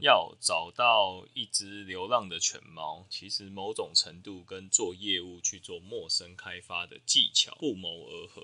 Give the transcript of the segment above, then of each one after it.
要找到一只流浪的犬猫，其实某种程度跟做业务去做陌生开发的技巧不谋而合。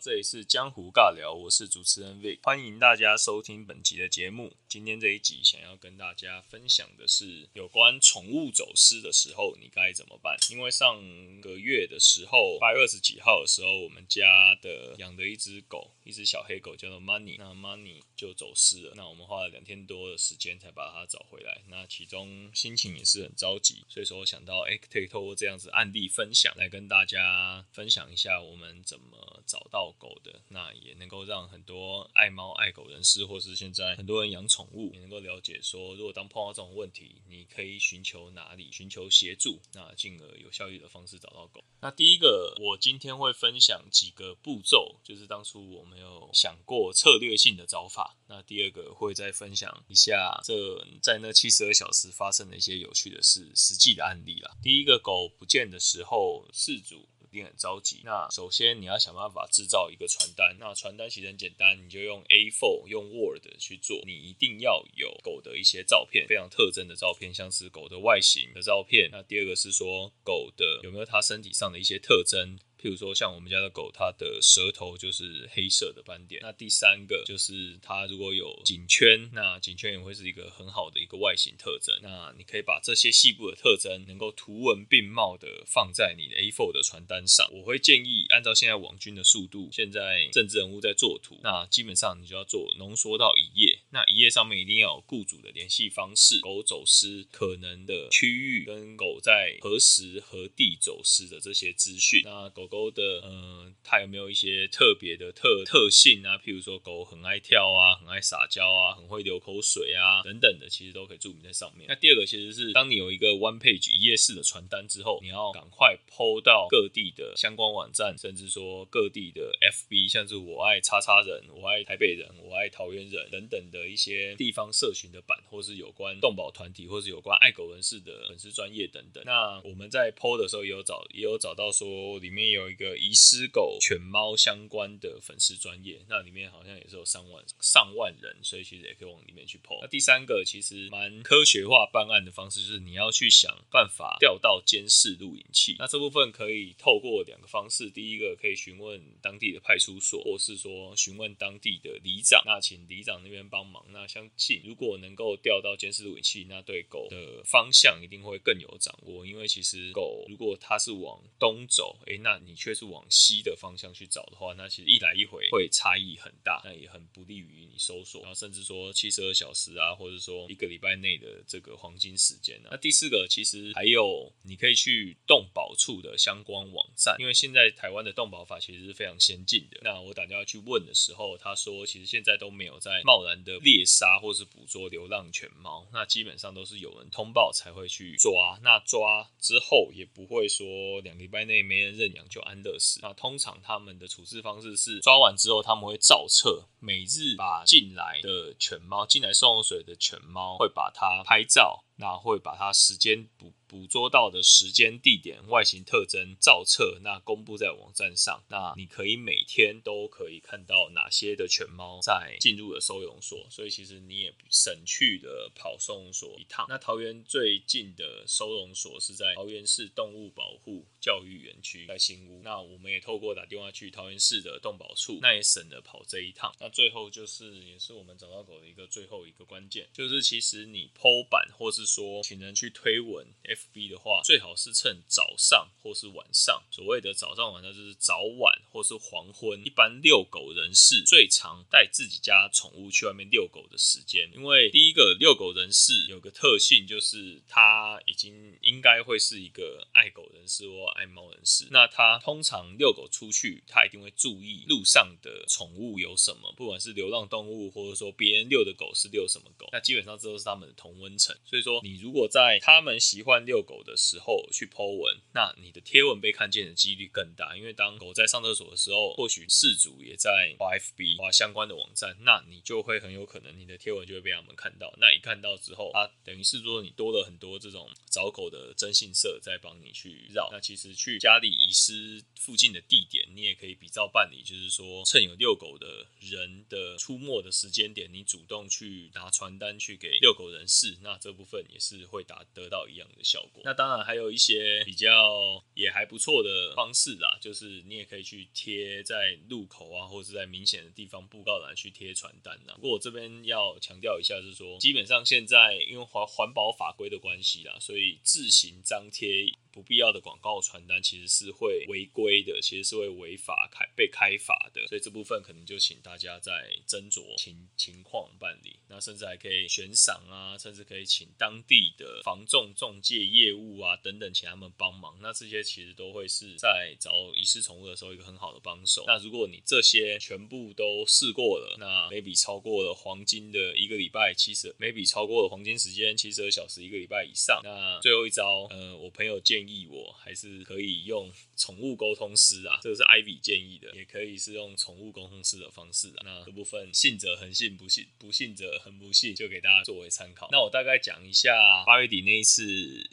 这里是江湖尬聊，我是主持人 Vic，欢迎大家收听本集的节目。今天这一集想要跟大家分享的是有关宠物走失的时候你该怎么办。因为上个月的时候，八月二十几号的时候，我们家的养的一只狗，一只小黑狗叫做 Money，那 Money 就走失了。那我们花了两天多的时间才把它找回来。那其中心情也是很着急，所以说我想到，哎，可以透过这样子案例分享来跟大家分享一下我们怎么找。到狗的，那也能够让很多爱猫爱狗人士，或是现在很多人养宠物，也能够了解说，如果当碰到这种问题，你可以寻求哪里，寻求协助，那进而有效率的方式找到狗。那第一个，我今天会分享几个步骤，就是当初我没有想过策略性的找法。那第二个会再分享一下这在那七十二小时发生的一些有趣的事，实际的案例啦。第一个狗不见的时候，事主。一定很着急。那首先你要想办法制造一个传单。那传单其实很简单，你就用 A4、用 Word 去做。你一定要有狗的一些照片，非常特征的照片，像是狗的外形的照片。那第二个是说狗的有没有它身体上的一些特征。譬如说，像我们家的狗，它的舌头就是黑色的斑点。那第三个就是它如果有颈圈，那颈圈也会是一个很好的一个外形特征。那你可以把这些细部的特征能够图文并茂的放在你的 A4 的传单上。我会建议按照现在网军的速度，现在政治人物在做图，那基本上你就要做浓缩到一页。那一页上面一定要有雇主的联系方式、狗走失可能的区域跟狗在何时何地走失的这些资讯。那狗。狗的呃，它有没有一些特别的特特性啊？譬如说，狗很爱跳啊，很爱撒娇啊，很会流口水啊，等等的，其实都可以注明在上面。那第二个其实是，当你有一个 one page 一页式的传单之后，你要赶快抛到各地的相关网站，甚至说各地的 FB，像是我爱叉叉人、我爱台北人、我爱桃园人等等的一些地方社群的版，或是有关动保团体，或是有关爱狗人士的粉丝专业等等。那我们在抛的时候也有找，也有找到说里面有。有一个遗失狗、犬猫相关的粉丝专业，那里面好像也是有上万、上万人，所以其实也可以往里面去 PO。那第三个其实蛮科学化办案的方式，就是你要去想办法调到监视录影器。那这部分可以透过两个方式，第一个可以询问当地的派出所，或是说询问当地的里长，那请里长那边帮忙。那相信如果能够调到监视录影器，那对狗的方向一定会更有掌握。因为其实狗如果它是往东走，诶，那你。你却是往西的方向去找的话，那其实一来一回会差异很大，那也很不利于你搜索。然后甚至说七十二小时啊，或者说一个礼拜内的这个黄金时间呢。那第四个其实还有，你可以去动保处的相关网站，因为现在台湾的动保法其实是非常先进的。那我打电话去问的时候，他说其实现在都没有在贸然的猎杀或是捕捉流浪犬猫，那基本上都是有人通报才会去抓。那抓之后也不会说两个礼拜内没人认养就。安乐死，那通常他们的处置方式是抓完之后，他们会照册，每日把进来的犬猫、进来送水的犬猫，会把它拍照。那会把它时间捕捕捉到的时间、地点、外形特征照册，那公布在网站上。那你可以每天都可以看到哪些的犬猫在进入了收容所，所以其实你也省去的跑收容所一趟。那桃园最近的收容所是在桃园市动物保护教育园区，在新屋。那我们也透过打电话去桃园市的动保处，那也省了跑这一趟。那最后就是也是我们找到狗的一个最后一个关键，就是其实你剖板或是说，请人去推文 FB 的话，最好是趁早上或是晚上。所谓的早上晚上，就是早晚或是黄昏。一般遛狗人士最常带自己家宠物去外面遛狗的时间，因为第一个遛狗人士有个特性，就是他已经应该会是一个爱狗人士或爱猫人士。那他通常遛狗出去，他一定会注意路上的宠物有什么，不管是流浪动物，或者说别人遛的狗是遛什么狗。那基本上这都是他们的同温层，所以说。你如果在他们习惯遛狗的时候去 Po 文，那你的贴文被看见的几率更大。因为当狗在上厕所的时候，或许事主也在发 FB 发相关的网站，那你就会很有可能你的贴文就会被他们看到。那一看到之后，啊等于是说你多了很多这种找狗的征信社在帮你去绕。那其实去家里遗失附近的地点，你也可以比照办理，就是说趁有遛狗的人的出没的时间点，你主动去拿传单去给遛狗人士，那这部分也是会达得到一样的效果。那当然还有一些比较也还不错的方式啦，就是你也可以去贴在路口啊，或者是在明显的地方布告栏去贴传单呐。不过我这边要强调一下，是说基本上现在因为环环保法规的关系啦，所以自行张贴。不必要的广告传单其实是会违规的，其实是会违法开被开罚的，所以这部分可能就请大家在斟酌情情况办理。那甚至还可以悬赏啊，甚至可以请当地的防重中介业务啊等等，请他们帮忙。那这些其实都会是在找遗失宠物的时候一个很好的帮手。那如果你这些全部都试过了，那每笔超过了黄金的一个礼拜七十，每笔超过了黄金时间七十二小时一个礼拜以上，那最后一招，呃，我朋友建。建议我还是可以用宠物沟通师啊，这个是 Ivy 建议的，也可以是用宠物沟通师的方式啊。那这部分信者恒信，不信不信者很不幸，就给大家作为参考。那我大概讲一下八月底那一次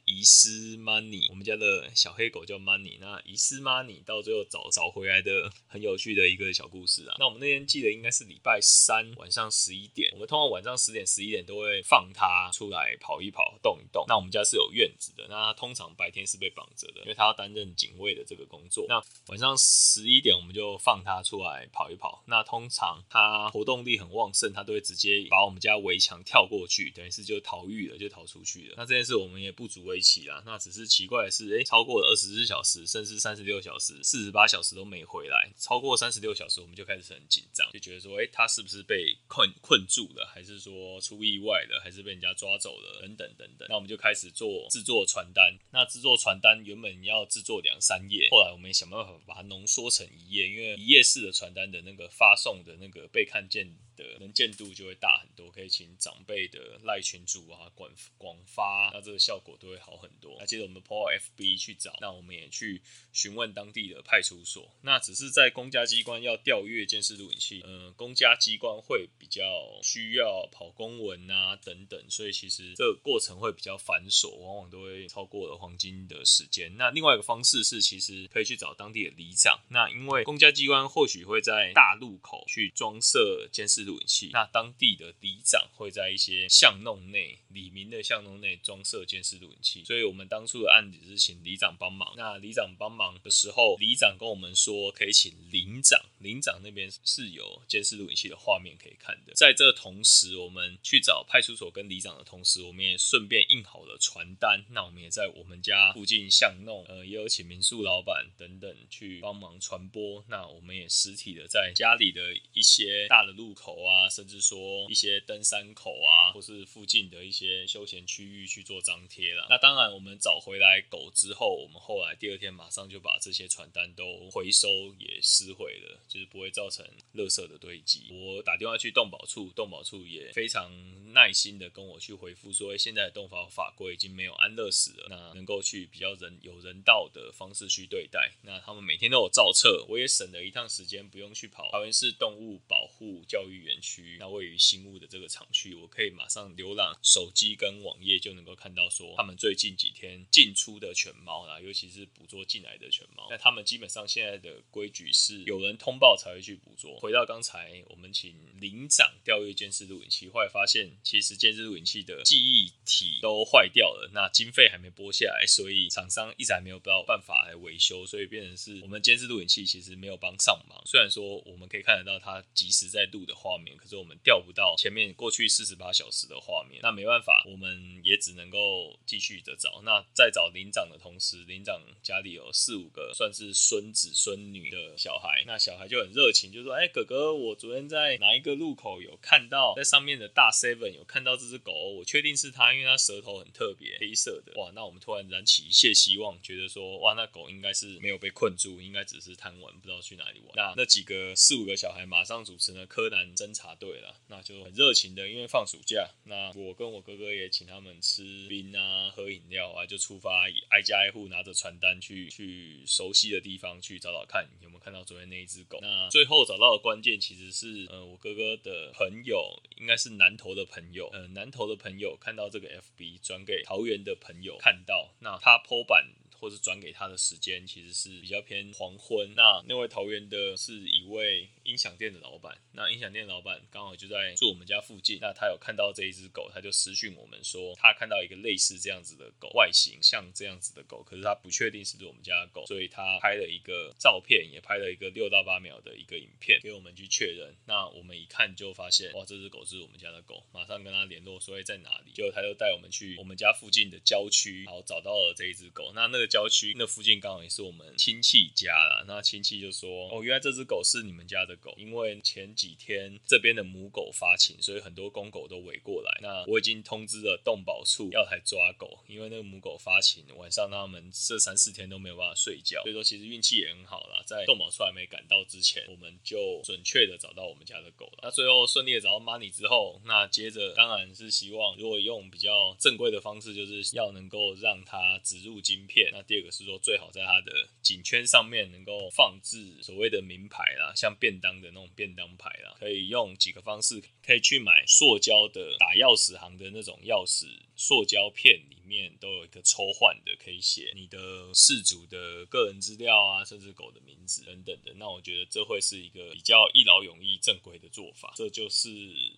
遗失 Money，我们家的小黑狗叫 Money，那遗失 Money 到最后找找回来的很有趣的一个小故事啊。那我们那天记得应该是礼拜三晚上十一点，我们通常晚上十点十一点都会放它出来跑一跑、动一动。那我们家是有院子的，那通常白天是。被绑着的，因为它要担任警卫的这个工作。那晚上十一点，我们就放它出来跑一跑。那通常它活动力很旺盛，它都会直接把我们家围墙跳过去，等于是就逃狱了，就逃出去了。那这件事我们也不足为奇啦。那只是奇怪的是，哎，超过了二十四小时，甚至三十六小时、四十八小时都没回来。超过三十六小时，我们就开始很紧张，就觉得说，哎，他是不是被困困住了，还是说出意外了，还是被人家抓走了，等等等等。那我们就开始做制作传单。那制作传单原本要制作两三页，后来我们想办法把它浓缩成一页，因为一页式的传单的那个发送的那个被看见。的能见度就会大很多，可以请长辈的赖群主啊广广发，那这个效果都会好很多。那接着我们 po FB 去找，那我们也去询问当地的派出所。那只是在公家机关要调阅监视录影器，嗯，公家机关会比较需要跑公文啊等等，所以其实这个过程会比较繁琐，往往都会超过了黄金的时间。那另外一个方式是，其实可以去找当地的里长。那因为公家机关或许会在大路口去装设监视。录影器，那当地的里长会在一些巷弄内、里民的巷弄内装设监视录影器，所以我们当初的案子是请里长帮忙。那里长帮忙的时候，里长跟我们说可以请领长，领长那边是有监视录影器的画面可以看的。在这同时，我们去找派出所跟里长的同时，我们也顺便印好了传单。那我们也在我们家附近巷弄，呃，也有请民宿老板等等去帮忙传播。那我们也实体的在家里的一些大的路口。啊，甚至说一些登山口啊，或是附近的一些休闲区域去做张贴了。那当然，我们找回来狗之后，我们后来第二天马上就把这些传单都回收也撕毁了，就是不会造成垃圾的堆积。我打电话去动保处，动保处也非常耐心的跟我去回复说，现在的动保法规已经没有安乐死了，那能够去比较人有人道的方式去对待。那他们每天都有照册，我也省了一趟时间，不用去跑桃园市动物保护教育。园区那位于新屋的这个厂区，我可以马上浏览手机跟网页，就能够看到说他们最近几天进出的犬猫啦，尤其是捕捉进来的犬猫。那他们基本上现在的规矩是有人通报才会去捕捉。回到刚才我们请领长调阅监视录影器，后来发现其实监视录影器的记忆体都坏掉了，那经费还没拨下来，所以厂商一直还没有到办法来维修，所以变成是我们监视录影器其实没有帮上忙。虽然说我们可以看得到它及时在录的画。面，可是我们调不到前面过去四十八小时的画面，那没办法，我们也只能够继续的找。那在找领长的同时，领长家里有四五个算是孙子孙女的小孩，那小孩就很热情，就说：“哎，哥哥，我昨天在哪一个路口有看到，在上面的大 seven 有看到这只狗，我确定是它，因为它舌头很特别，黑色的。哇，那我们突然燃起一切希望，觉得说，哇，那狗应该是没有被困住，应该只是贪玩，不知道去哪里玩。那那几个四五个小孩马上组成了柯南侦查队了，那就很热情的，因为放暑假，那我跟我哥哥也请他们吃冰啊，喝饮料啊，就出发，挨家挨户拿着传单去去熟悉的地方去找找看有没有看到昨天那一只狗。那最后找到的关键其实是，呃，我哥哥的朋友，应该是南投的朋友，呃，南投的朋友看到这个 FB 转给桃园的朋友看到，那他 PO 版。或是转给他的时间其实是比较偏黄昏。那那位桃园的是一位音响店的老板，那音响店老板刚好就在住我们家附近。那他有看到这一只狗，他就私讯我们说，他看到一个类似这样子的狗，外形像这样子的狗，可是他不确定是不是我们家的狗，所以他拍了一个照片，也拍了一个六到八秒的一个影片给我们去确认。那我们一看就发现，哇，这只狗是我们家的狗，马上跟他联络，说在哪里。结果他就带我们去我们家附近的郊区，然后找到了这一只狗。那那。郊区那附近刚好也是我们亲戚家啦，那亲戚就说：“哦，原来这只狗是你们家的狗，因为前几天这边的母狗发情，所以很多公狗都围过来。那我已经通知了动保处要来抓狗，因为那个母狗发情，晚上他们这三四天都没有办法睡觉，所以说其实运气也很好啦，在动保处还没赶到之前，我们就准确的找到我们家的狗了。那最后顺利的找到 Money 之后，那接着当然是希望如果用比较正规的方式，就是要能够让它植入晶片。”那第二个是说，最好在它的颈圈上面能够放置所谓的名牌啦，像便当的那种便当牌啦，可以用几个方式，可以去买塑胶的打钥匙行的那种钥匙塑胶片面都有一个抽换的，可以写你的事主的个人资料啊，甚至狗的名字等等的。那我觉得这会是一个比较一劳永逸、正规的做法。这就是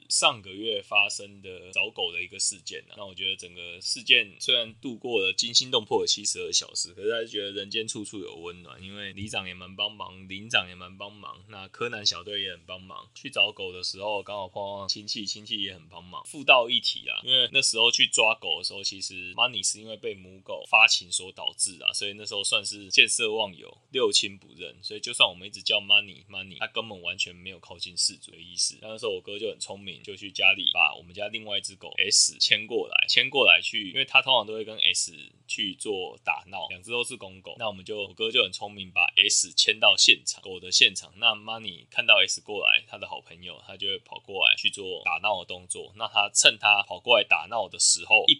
上个月发生的找狗的一个事件那我觉得整个事件虽然度过了惊心动魄的七十二小时。可是还是觉得人间处处有温暖，因为里长也蛮帮忙，林长也蛮帮忙，那柯南小队也很帮忙。去找狗的时候，刚好碰到亲戚，亲戚也很帮忙。附到一体啊，因为那时候去抓狗的时候，其实 Money 是因为被母狗发情所导致啊，所以那时候算是见色忘友，六亲不认。所以就算我们一直叫 Money Money，他根本完全没有靠近事主的意思。那时候我哥就很聪明，就去家里把我们家另外一只狗 S 牵过来，牵过来去，因为他通常都会跟 S 去做打闹。两只都是公狗，那我们就我哥就很聪明，把 S 牵到现场，狗的现场。那 Money 看到 S 过来，他的好朋友，他就会跑过来去做打闹的动作。那他趁他跑过来打闹的时候，一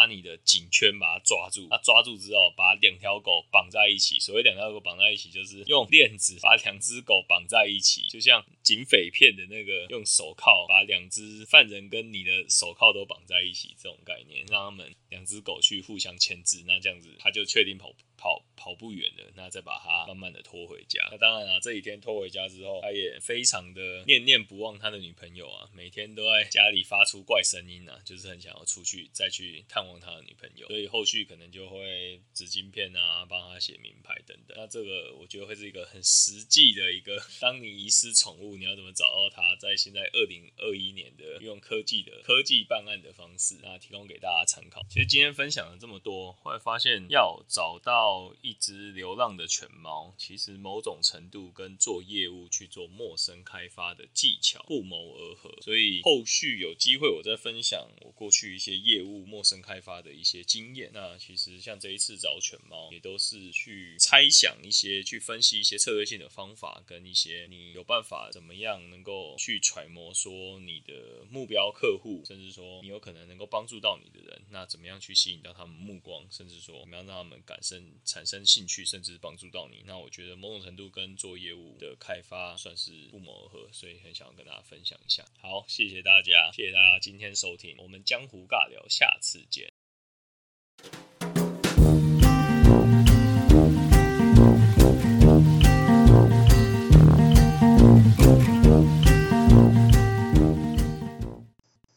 把你的颈圈把它抓住。他抓住之后，把两条狗绑在一起。所谓两条狗绑在一起，就是用链子把两只狗绑在一起，就像警匪片的那个用手铐把两只犯人跟你的手铐都绑在一起这种概念，让他们两只狗去互相牵制。那这样子，他就确定跑。跑跑不远了，那再把它慢慢的拖回家。那当然啊，这几天拖回家之后，他也非常的念念不忘他的女朋友啊，每天都在家里发出怪声音啊，就是很想要出去再去探望他的女朋友。所以后续可能就会纸巾片啊，帮他写名牌等等。那这个我觉得会是一个很实际的一个，当你遗失宠物，你要怎么找到它？在现在二零二一年的用科技的科技办案的方式，那提供给大家参考。其实今天分享了这么多，后来发现要找到。一只流浪的犬猫，其实某种程度跟做业务去做陌生开发的技巧不谋而合，所以后续有机会我再分享我过去一些业务陌生开发的一些经验。那其实像这一次找犬猫，也都是去猜想一些、去分析一些策略性的方法，跟一些你有办法怎么样能够去揣摩说你的目标客户，甚至说你有可能能够帮助到你的人，那怎么样去吸引到他们目光，甚至说怎么样让他们感生。产生兴趣，甚至帮助到你，那我觉得某种程度跟做业务的开发算是不谋而合，所以很想要跟大家分享一下。好，谢谢大家，谢谢大家今天收听，我们江湖尬聊，下次见。